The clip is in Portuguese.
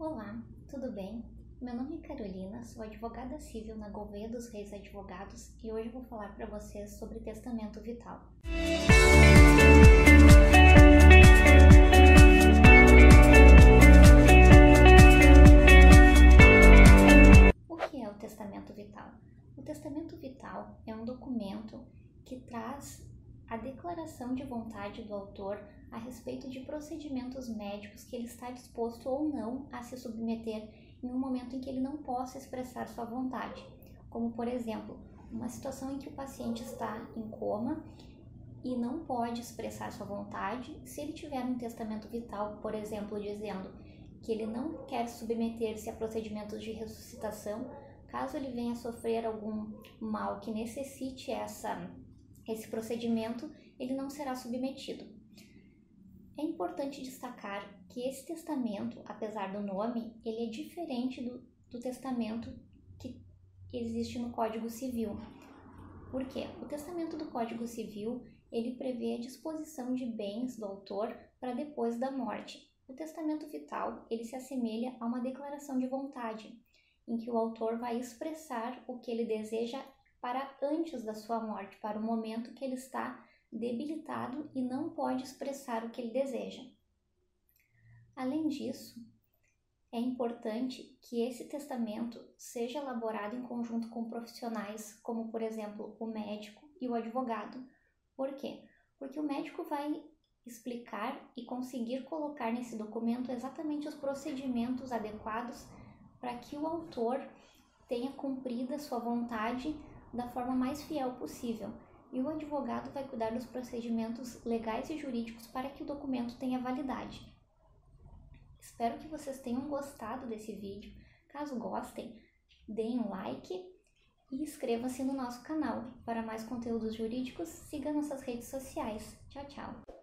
Olá, tudo bem? Meu nome é Carolina, sou advogada civil na Gouveia dos Reis Advogados e hoje vou falar para vocês sobre testamento vital. O que é o testamento vital? O testamento vital é um documento que traz a declaração de vontade do autor a respeito de procedimentos médicos que ele está disposto ou não a se submeter em um momento em que ele não possa expressar sua vontade, como por exemplo, uma situação em que o paciente está em coma e não pode expressar sua vontade, se ele tiver um testamento vital, por exemplo, dizendo que ele não quer submeter-se a procedimentos de ressuscitação, caso ele venha a sofrer algum mal que necessite essa esse procedimento ele não será submetido. É importante destacar que esse testamento, apesar do nome, ele é diferente do, do testamento que existe no Código Civil. Por quê? O testamento do Código Civil ele prevê a disposição de bens do autor para depois da morte. O testamento vital ele se assemelha a uma declaração de vontade, em que o autor vai expressar o que ele deseja para antes da sua morte, para o momento que ele está debilitado e não pode expressar o que ele deseja. Além disso, é importante que esse testamento seja elaborado em conjunto com profissionais, como por exemplo o médico e o advogado. Por quê? Porque o médico vai explicar e conseguir colocar nesse documento exatamente os procedimentos adequados para que o autor tenha cumprido a sua vontade da forma mais fiel possível, e o advogado vai cuidar dos procedimentos legais e jurídicos para que o documento tenha validade. Espero que vocês tenham gostado desse vídeo. Caso gostem, deem um like e inscreva-se no nosso canal. Para mais conteúdos jurídicos, siga nossas redes sociais. Tchau, tchau!